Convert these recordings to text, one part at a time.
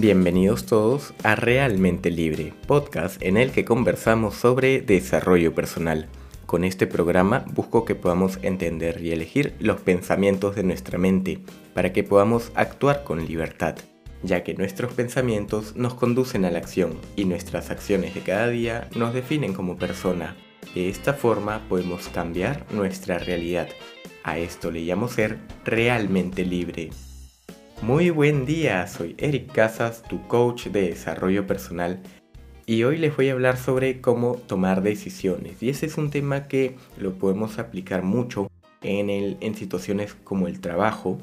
Bienvenidos todos a Realmente Libre, podcast en el que conversamos sobre desarrollo personal. Con este programa busco que podamos entender y elegir los pensamientos de nuestra mente para que podamos actuar con libertad, ya que nuestros pensamientos nos conducen a la acción y nuestras acciones de cada día nos definen como persona. De esta forma podemos cambiar nuestra realidad. A esto le llamo ser realmente libre. Muy buen día, soy Eric Casas, tu coach de desarrollo personal y hoy les voy a hablar sobre cómo tomar decisiones y ese es un tema que lo podemos aplicar mucho en, el, en situaciones como el trabajo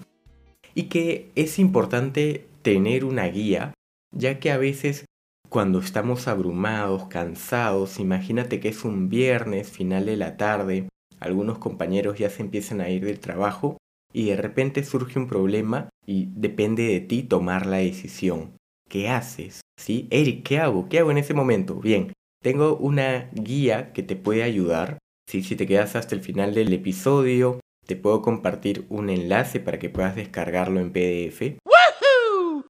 y que es importante tener una guía ya que a veces cuando estamos abrumados, cansados, imagínate que es un viernes, final de la tarde, algunos compañeros ya se empiezan a ir del trabajo y de repente surge un problema y depende de ti tomar la decisión. ¿Qué haces? ¿Sí? Eric, ¿qué hago? ¿Qué hago en ese momento? Bien, tengo una guía que te puede ayudar. ¿sí? Si te quedas hasta el final del episodio, te puedo compartir un enlace para que puedas descargarlo en PDF.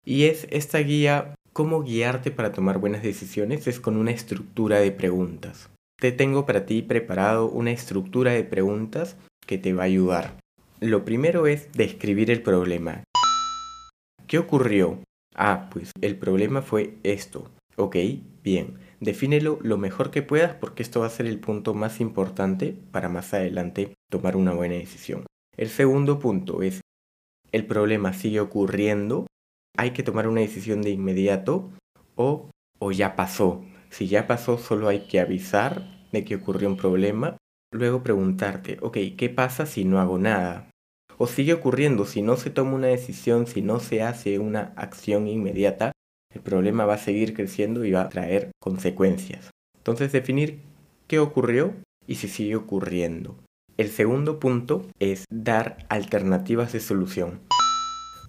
Y es esta guía, cómo guiarte para tomar buenas decisiones, es con una estructura de preguntas. Te tengo para ti preparado una estructura de preguntas que te va a ayudar. Lo primero es describir el problema. ¿Qué ocurrió? Ah, pues el problema fue esto. Ok, bien. Defínelo lo mejor que puedas porque esto va a ser el punto más importante para más adelante tomar una buena decisión. El segundo punto es, el problema sigue ocurriendo, hay que tomar una decisión de inmediato o, o ya pasó. Si ya pasó, solo hay que avisar de que ocurrió un problema Luego preguntarte, ok, ¿qué pasa si no hago nada? O sigue ocurriendo, si no se toma una decisión, si no se hace una acción inmediata, el problema va a seguir creciendo y va a traer consecuencias. Entonces definir qué ocurrió y si sigue ocurriendo. El segundo punto es dar alternativas de solución.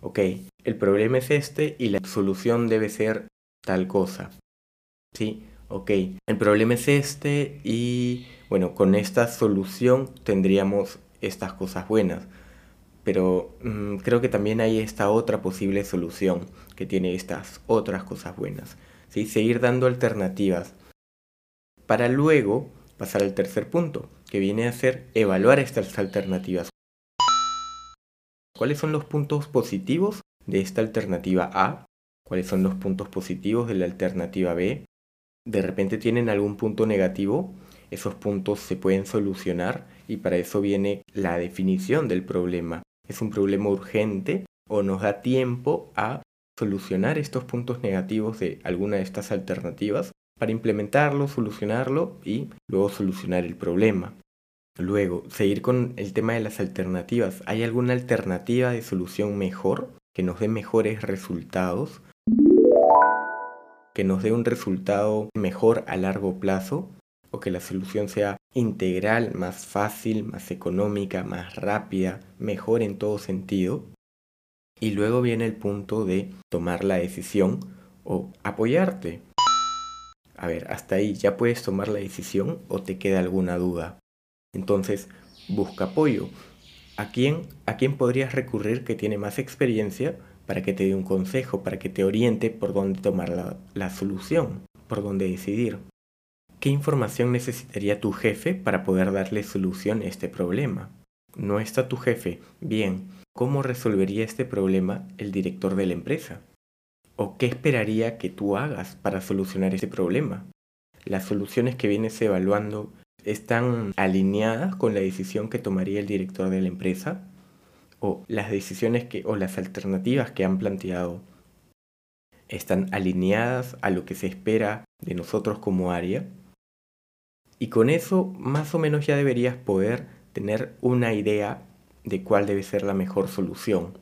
Ok, el problema es este y la solución debe ser tal cosa. Sí, ok, el problema es este y bueno, con esta solución tendríamos estas cosas buenas. Pero mm, creo que también hay esta otra posible solución que tiene estas otras cosas buenas. ¿sí? Seguir dando alternativas. Para luego pasar al tercer punto, que viene a ser evaluar estas alternativas. ¿Cuáles son los puntos positivos de esta alternativa A? ¿Cuáles son los puntos positivos de la alternativa B? ¿De repente tienen algún punto negativo? esos puntos se pueden solucionar y para eso viene la definición del problema. ¿Es un problema urgente o nos da tiempo a solucionar estos puntos negativos de alguna de estas alternativas para implementarlo, solucionarlo y luego solucionar el problema? Luego, seguir con el tema de las alternativas. ¿Hay alguna alternativa de solución mejor que nos dé mejores resultados? Que nos dé un resultado mejor a largo plazo o que la solución sea integral, más fácil, más económica, más rápida, mejor en todo sentido. Y luego viene el punto de tomar la decisión o apoyarte. A ver, hasta ahí ya puedes tomar la decisión o te queda alguna duda. Entonces, busca apoyo. ¿A quién, a quién podrías recurrir que tiene más experiencia para que te dé un consejo, para que te oriente por dónde tomar la, la solución, por dónde decidir? ¿Qué información necesitaría tu jefe para poder darle solución a este problema? ¿No está tu jefe? Bien, ¿cómo resolvería este problema el director de la empresa? ¿O qué esperaría que tú hagas para solucionar este problema? ¿Las soluciones que vienes evaluando están alineadas con la decisión que tomaría el director de la empresa? ¿O las decisiones que o las alternativas que han planteado están alineadas a lo que se espera de nosotros como área? Y con eso más o menos ya deberías poder tener una idea de cuál debe ser la mejor solución.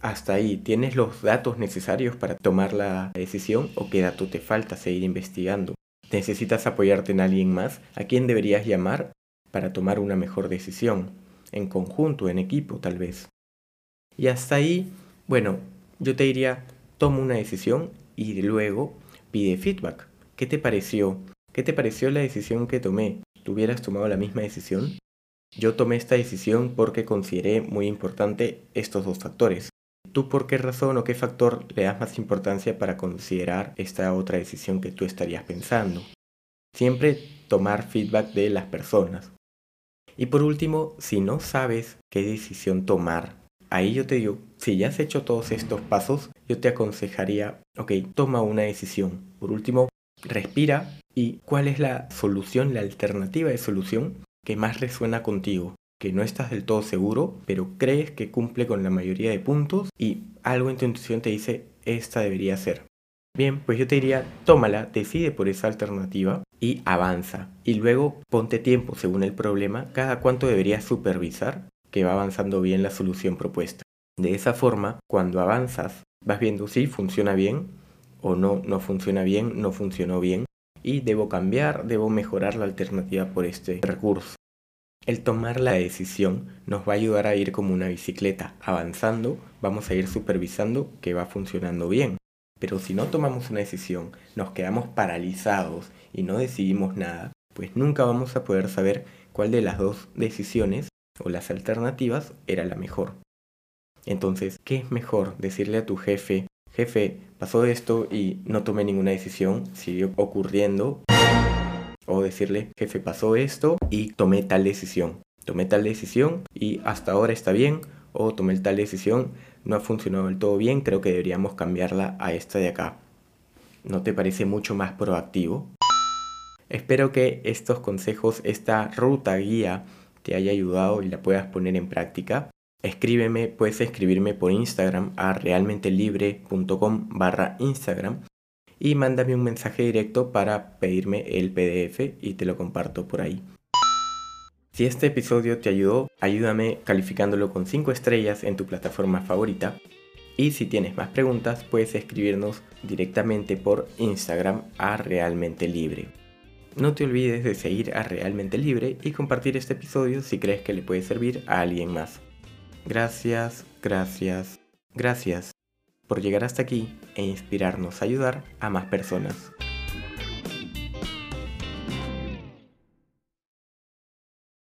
Hasta ahí, ¿tienes los datos necesarios para tomar la decisión o qué dato te falta seguir investigando? ¿Necesitas apoyarte en alguien más? ¿A quién deberías llamar para tomar una mejor decisión? En conjunto, en equipo tal vez. Y hasta ahí, bueno, yo te diría, toma una decisión y luego pide feedback. ¿Qué te pareció? ¿Qué te pareció la decisión que tomé? ¿Tú hubieras tomado la misma decisión? Yo tomé esta decisión porque consideré muy importante estos dos factores. tú por qué razón o qué factor le das más importancia para considerar esta otra decisión que tú estarías pensando. Siempre tomar feedback de las personas. Y por último, si no sabes qué decisión tomar, ahí yo te digo, si ya has hecho todos estos pasos, yo te aconsejaría, ok, toma una decisión. Por último, respira y cuál es la solución, la alternativa de solución que más resuena contigo que no estás del todo seguro, pero crees que cumple con la mayoría de puntos y algo en tu intuición te dice, esta debería ser. Bien, pues yo te diría, tómala, decide por esa alternativa y avanza. Y luego ponte tiempo según el problema, cada cuánto deberías supervisar que va avanzando bien la solución propuesta. De esa forma, cuando avanzas, vas viendo si funciona bien o no, no funciona bien, no funcionó bien y debo cambiar, debo mejorar la alternativa por este recurso. El tomar la decisión nos va a ayudar a ir como una bicicleta, avanzando, vamos a ir supervisando que va funcionando bien. Pero si no tomamos una decisión, nos quedamos paralizados y no decidimos nada, pues nunca vamos a poder saber cuál de las dos decisiones o las alternativas era la mejor. Entonces, ¿qué es mejor decirle a tu jefe, jefe, pasó esto y no tomé ninguna decisión, siguió ocurriendo? O decirle, jefe, pasó esto y tomé tal decisión. Tomé tal decisión y hasta ahora está bien. O tomé tal decisión, no ha funcionado del todo bien, creo que deberíamos cambiarla a esta de acá. ¿No te parece mucho más proactivo? Espero que estos consejos, esta ruta guía, te haya ayudado y la puedas poner en práctica. Escríbeme, puedes escribirme por Instagram a realmentelibre.com barra Instagram y mándame un mensaje directo para pedirme el PDF y te lo comparto por ahí. Si este episodio te ayudó, ayúdame calificándolo con 5 estrellas en tu plataforma favorita. Y si tienes más preguntas, puedes escribirnos directamente por Instagram a Realmente Libre. No te olvides de seguir a Realmente Libre y compartir este episodio si crees que le puede servir a alguien más. Gracias, gracias, gracias por llegar hasta aquí e inspirarnos a ayudar a más personas.